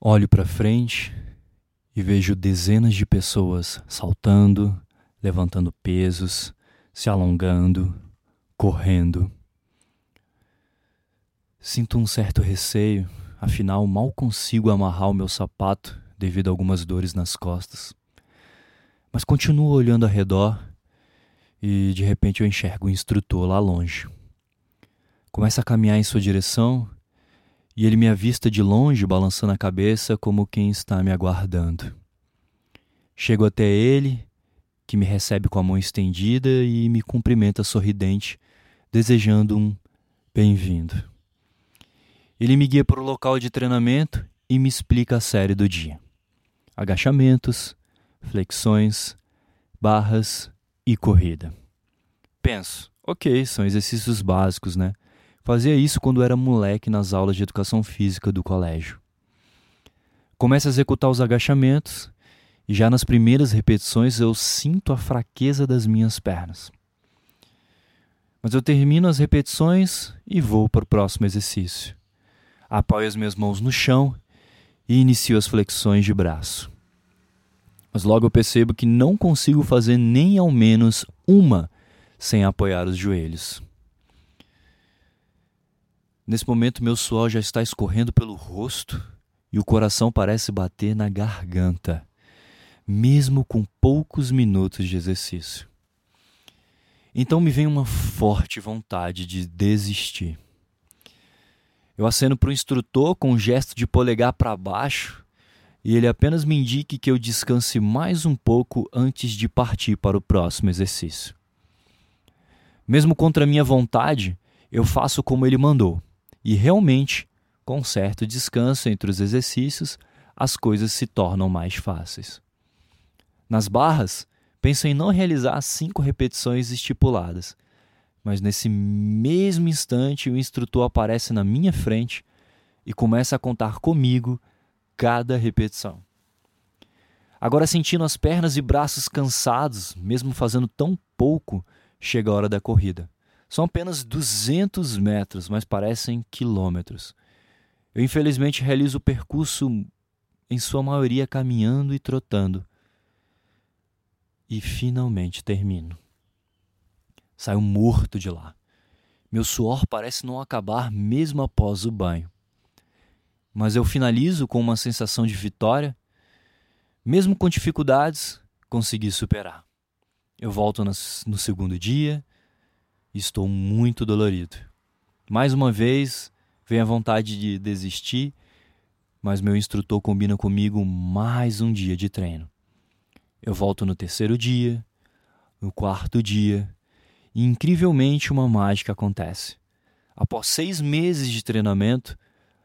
Olho para frente e vejo dezenas de pessoas saltando, levantando pesos, se alongando, correndo. Sinto um certo receio, afinal mal consigo amarrar o meu sapato devido a algumas dores nas costas. Mas continuo olhando ao redor e de repente eu enxergo o instrutor lá longe. Começa a caminhar em sua direção e ele me avista de longe, balançando a cabeça como quem está me aguardando. Chego até ele, que me recebe com a mão estendida e me cumprimenta sorridente, desejando um bem-vindo. Ele me guia para o local de treinamento e me explica a série do dia: agachamentos, flexões, barras e corrida. Penso, ok, são exercícios básicos, né? Fazia isso quando era moleque nas aulas de educação física do colégio. Começo a executar os agachamentos e já nas primeiras repetições eu sinto a fraqueza das minhas pernas. Mas eu termino as repetições e vou para o próximo exercício. Apoio as minhas mãos no chão e inicio as flexões de braço. Mas logo eu percebo que não consigo fazer nem ao menos uma sem apoiar os joelhos. Nesse momento, meu suor já está escorrendo pelo rosto e o coração parece bater na garganta, mesmo com poucos minutos de exercício. Então me vem uma forte vontade de desistir. Eu aceno para o instrutor com um gesto de polegar para baixo e ele apenas me indique que eu descanse mais um pouco antes de partir para o próximo exercício. Mesmo contra minha vontade, eu faço como ele mandou e realmente, com certo descanso entre os exercícios, as coisas se tornam mais fáceis. Nas barras, penso em não realizar as cinco repetições estipuladas, mas nesse mesmo instante o instrutor aparece na minha frente e começa a contar comigo cada repetição. Agora, sentindo as pernas e braços cansados, mesmo fazendo tão pouco, chega a hora da corrida. São apenas 200 metros, mas parecem quilômetros. Eu, infelizmente, realizo o percurso, em sua maioria, caminhando e trotando. E finalmente termino. Saio morto de lá. Meu suor parece não acabar mesmo após o banho. Mas eu finalizo com uma sensação de vitória. Mesmo com dificuldades, consegui superar. Eu volto no segundo dia Estou muito dolorido. Mais uma vez, vem a vontade de desistir, mas meu instrutor combina comigo mais um dia de treino. Eu volto no terceiro dia, no quarto dia, e incrivelmente uma mágica acontece. Após seis meses de treinamento,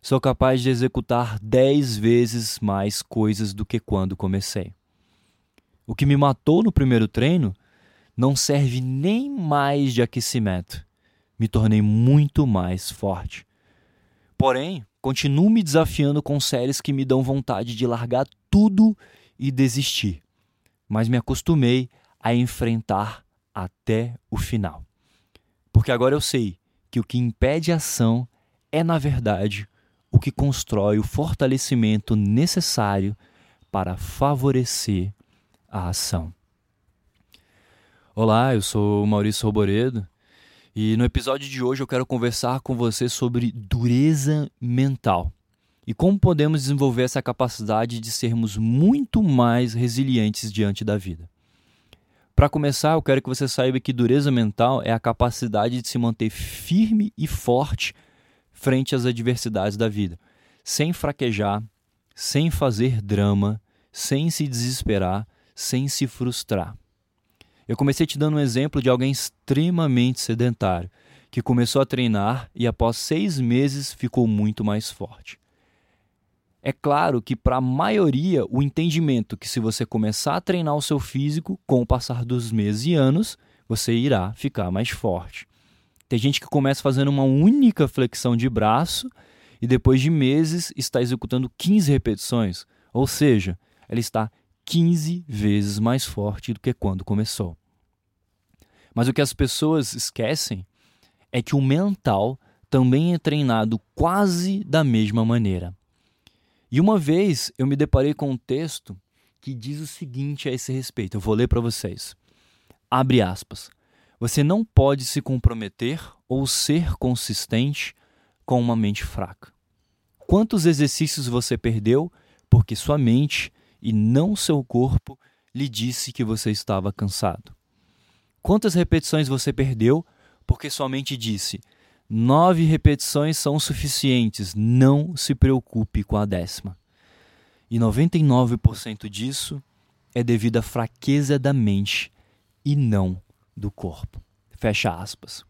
sou capaz de executar dez vezes mais coisas do que quando comecei. O que me matou no primeiro treino não serve nem mais de aquecimento. Me tornei muito mais forte. Porém, continuo me desafiando com séries que me dão vontade de largar tudo e desistir. Mas me acostumei a enfrentar até o final. Porque agora eu sei que o que impede a ação é, na verdade, o que constrói o fortalecimento necessário para favorecer a ação. Olá, eu sou Maurício Roboredo e no episódio de hoje eu quero conversar com você sobre dureza mental e como podemos desenvolver essa capacidade de sermos muito mais resilientes diante da vida. Para começar, eu quero que você saiba que dureza mental é a capacidade de se manter firme e forte frente às adversidades da vida, sem fraquejar, sem fazer drama, sem se desesperar, sem se frustrar. Eu comecei te dando um exemplo de alguém extremamente sedentário, que começou a treinar e após seis meses ficou muito mais forte. É claro que para a maioria o entendimento que se você começar a treinar o seu físico, com o passar dos meses e anos, você irá ficar mais forte. Tem gente que começa fazendo uma única flexão de braço e depois de meses está executando 15 repetições, ou seja, ela está 15 vezes mais forte do que quando começou. Mas o que as pessoas esquecem é que o mental também é treinado quase da mesma maneira. E uma vez eu me deparei com um texto que diz o seguinte a esse respeito. Eu vou ler para vocês. Abre aspas. Você não pode se comprometer ou ser consistente com uma mente fraca. Quantos exercícios você perdeu porque sua mente e não seu corpo lhe disse que você estava cansado? Quantas repetições você perdeu porque sua mente disse: nove repetições são suficientes, não se preocupe com a décima? E 99% disso é devido à fraqueza da mente e não do corpo. Fecha aspas.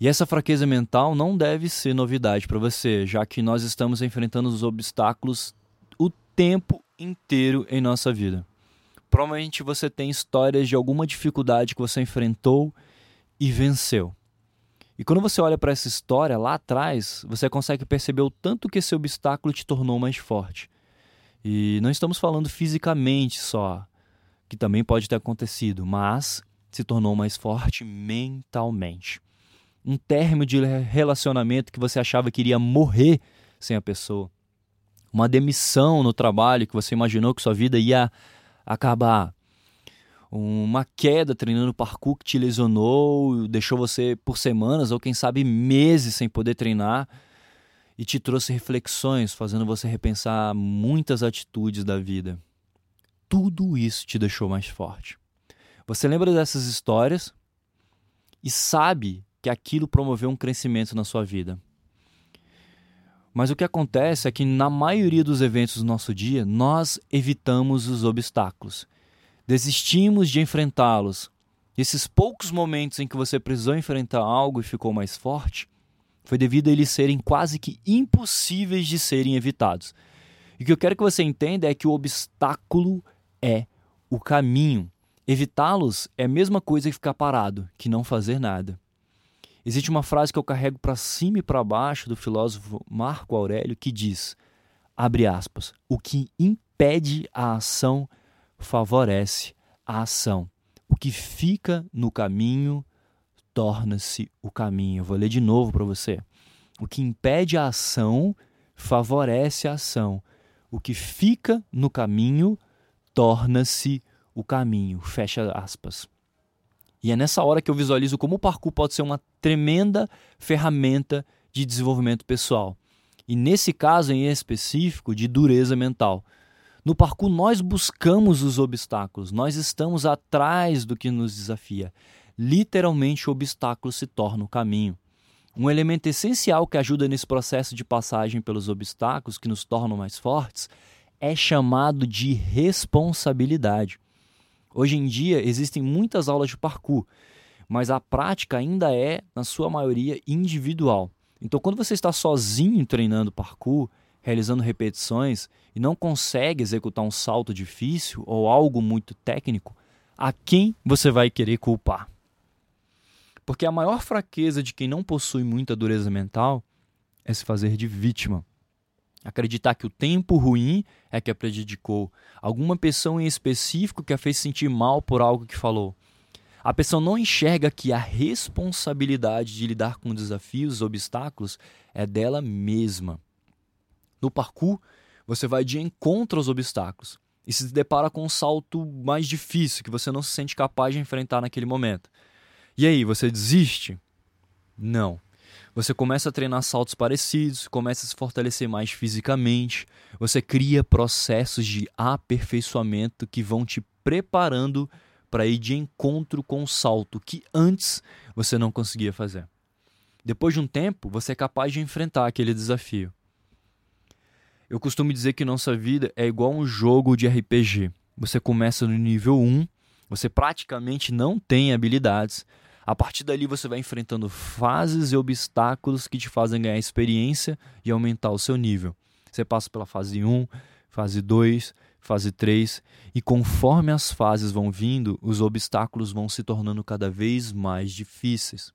E essa fraqueza mental não deve ser novidade para você, já que nós estamos enfrentando os obstáculos tempo inteiro em nossa vida. Provavelmente você tem histórias de alguma dificuldade que você enfrentou e venceu. E quando você olha para essa história lá atrás, você consegue perceber o tanto que esse obstáculo te tornou mais forte. E não estamos falando fisicamente só, que também pode ter acontecido, mas se tornou mais forte mentalmente um término de relacionamento que você achava que iria morrer sem a pessoa, uma demissão no trabalho que você imaginou que sua vida ia acabar, uma queda treinando parkour que te lesionou, deixou você por semanas ou quem sabe meses sem poder treinar e te trouxe reflexões, fazendo você repensar muitas atitudes da vida. Tudo isso te deixou mais forte. Você lembra dessas histórias e sabe que aquilo promoveu um crescimento na sua vida. Mas o que acontece é que na maioria dos eventos do nosso dia, nós evitamos os obstáculos. Desistimos de enfrentá-los. Esses poucos momentos em que você precisou enfrentar algo e ficou mais forte, foi devido a eles serem quase que impossíveis de serem evitados. E o que eu quero que você entenda é que o obstáculo é o caminho. Evitá-los é a mesma coisa que ficar parado, que não fazer nada. Existe uma frase que eu carrego para cima e para baixo do filósofo Marco Aurélio que diz: abre aspas, o que impede a ação favorece a ação. O que fica no caminho torna-se o caminho. Eu vou ler de novo para você. O que impede a ação favorece a ação. O que fica no caminho torna-se o caminho. Fecha aspas. E é nessa hora que eu visualizo como o parkour pode ser uma tremenda ferramenta de desenvolvimento pessoal. E nesse caso em específico, de dureza mental. No parkour, nós buscamos os obstáculos, nós estamos atrás do que nos desafia. Literalmente, o obstáculo se torna o caminho. Um elemento essencial que ajuda nesse processo de passagem pelos obstáculos que nos tornam mais fortes é chamado de responsabilidade. Hoje em dia existem muitas aulas de parkour, mas a prática ainda é, na sua maioria, individual. Então, quando você está sozinho treinando parkour, realizando repetições e não consegue executar um salto difícil ou algo muito técnico, a quem você vai querer culpar? Porque a maior fraqueza de quem não possui muita dureza mental é se fazer de vítima. Acreditar que o tempo ruim é que a prejudicou. Alguma pessoa em específico que a fez sentir mal por algo que falou. A pessoa não enxerga que a responsabilidade de lidar com desafios, obstáculos, é dela mesma. No parkour, você vai de encontro aos obstáculos e se depara com um salto mais difícil que você não se sente capaz de enfrentar naquele momento. E aí, você desiste? Não. Você começa a treinar saltos parecidos, começa a se fortalecer mais fisicamente, você cria processos de aperfeiçoamento que vão te preparando para ir de encontro com o salto que antes você não conseguia fazer. Depois de um tempo, você é capaz de enfrentar aquele desafio. Eu costumo dizer que nossa vida é igual um jogo de RPG. Você começa no nível 1, você praticamente não tem habilidades, a partir dali você vai enfrentando fases e obstáculos que te fazem ganhar experiência e aumentar o seu nível. Você passa pela fase 1, fase 2, fase 3, e conforme as fases vão vindo, os obstáculos vão se tornando cada vez mais difíceis.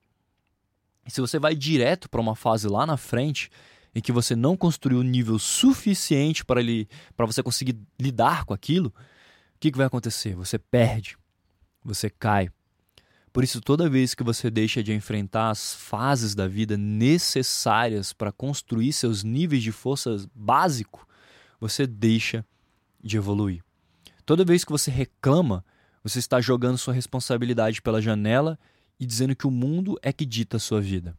E se você vai direto para uma fase lá na frente, em que você não construiu o nível suficiente para, ele, para você conseguir lidar com aquilo, o que, que vai acontecer? Você perde, você cai, Por isso, toda vez que você deixa de enfrentar as fases da vida necessárias para construir seus níveis de força básico, você deixa de evoluir. Toda vez que você reclama, você está jogando sua responsabilidade pela janela e dizendo que o mundo é que dita a sua vida.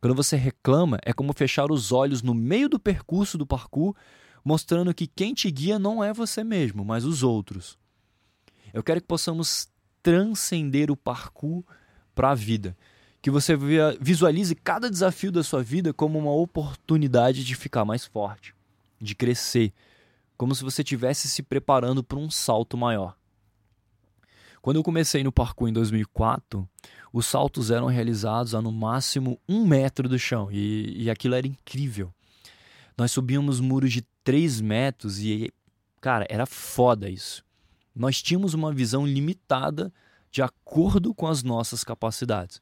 Quando você reclama, é como fechar os olhos no meio do percurso do parkour, mostrando que quem te guia não é você mesmo, mas os outros. Eu quero que possamos transcender o parkour para a vida. Que você visualize cada desafio da sua vida como uma oportunidade de ficar mais forte, de crescer, como se você estivesse se preparando para um salto maior. Quando eu comecei no parkour em 2004, os saltos eram realizados a no máximo um metro do chão e, e aquilo era incrível. Nós subíamos muros de 3 metros e, cara, era foda isso. Nós tínhamos uma visão limitada de acordo com as nossas capacidades.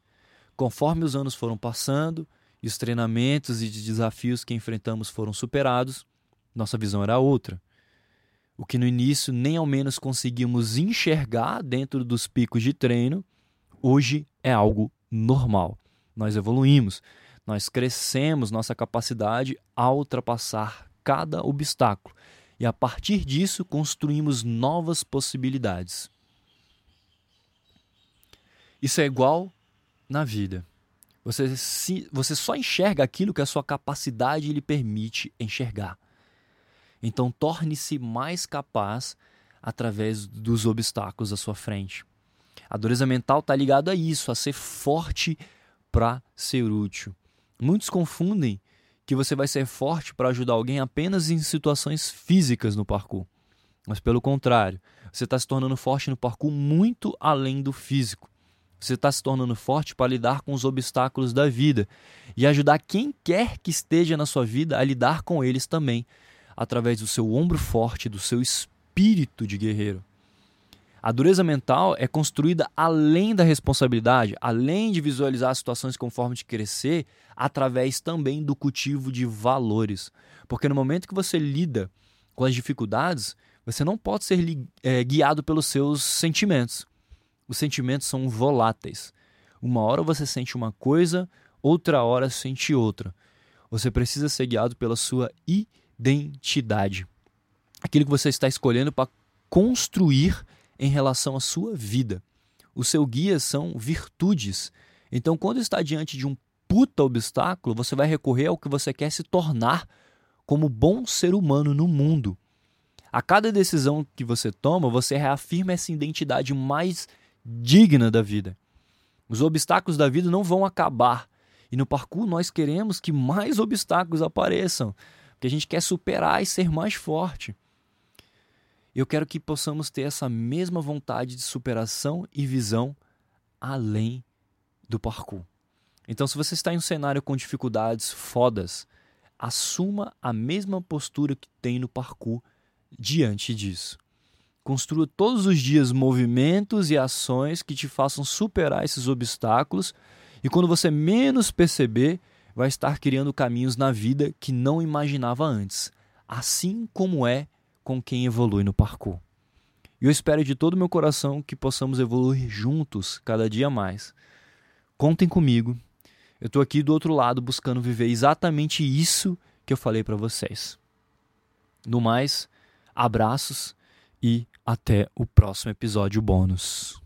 Conforme os anos foram passando e os treinamentos e desafios que enfrentamos foram superados, nossa visão era outra. O que no início nem ao menos conseguimos enxergar dentro dos picos de treino, hoje é algo normal. Nós evoluímos, nós crescemos nossa capacidade a ultrapassar cada obstáculo e a partir disso construímos novas possibilidades. Isso é igual na vida. Você, se, você só enxerga aquilo que a sua capacidade lhe permite enxergar. Então, torne-se mais capaz através dos obstáculos à sua frente. A dureza mental está ligada a isso, a ser forte para ser útil. Muitos confundem que você vai ser forte para ajudar alguém apenas em situações físicas no parkour. Mas pelo contrário, você está se tornando forte no parkour muito além do físico. Você está se tornando forte para lidar com os obstáculos da vida e ajudar quem quer que esteja na sua vida a lidar com eles também, através do seu ombro forte, do seu espírito de guerreiro. A dureza mental é construída além da responsabilidade, além de visualizar as situações conforme de crescer, através também do cultivo de valores. Porque no momento que você lida com as dificuldades, você não pode ser é, guiado pelos seus sentimentos. Os sentimentos são voláteis. Uma hora você sente uma coisa, outra hora sente outra. Você precisa ser guiado pela sua identidade identidade. Aquilo que você está escolhendo para construir em relação à sua vida. O seu guia são virtudes. Então, quando está diante de um puta obstáculo, você vai recorrer ao que você quer se tornar como bom ser humano no mundo. A cada decisão que você toma, você reafirma essa identidade mais digna da vida. Os obstáculos da vida não vão acabar. E no parkour nós queremos que mais obstáculos apareçam que a gente quer superar e ser mais forte. Eu quero que possamos ter essa mesma vontade de superação e visão além do parkour. Então, se você está em um cenário com dificuldades fodas, assuma a mesma postura que tem no parkour diante disso. Construa todos os dias movimentos e ações que te façam superar esses obstáculos, e quando você menos perceber, vai estar criando caminhos na vida que não imaginava antes, assim como é com quem evolui no parkour. E eu espero de todo meu coração que possamos evoluir juntos cada dia mais. Contem comigo. Eu estou aqui do outro lado buscando viver exatamente isso que eu falei para vocês. No mais, abraços e até o próximo episódio bônus.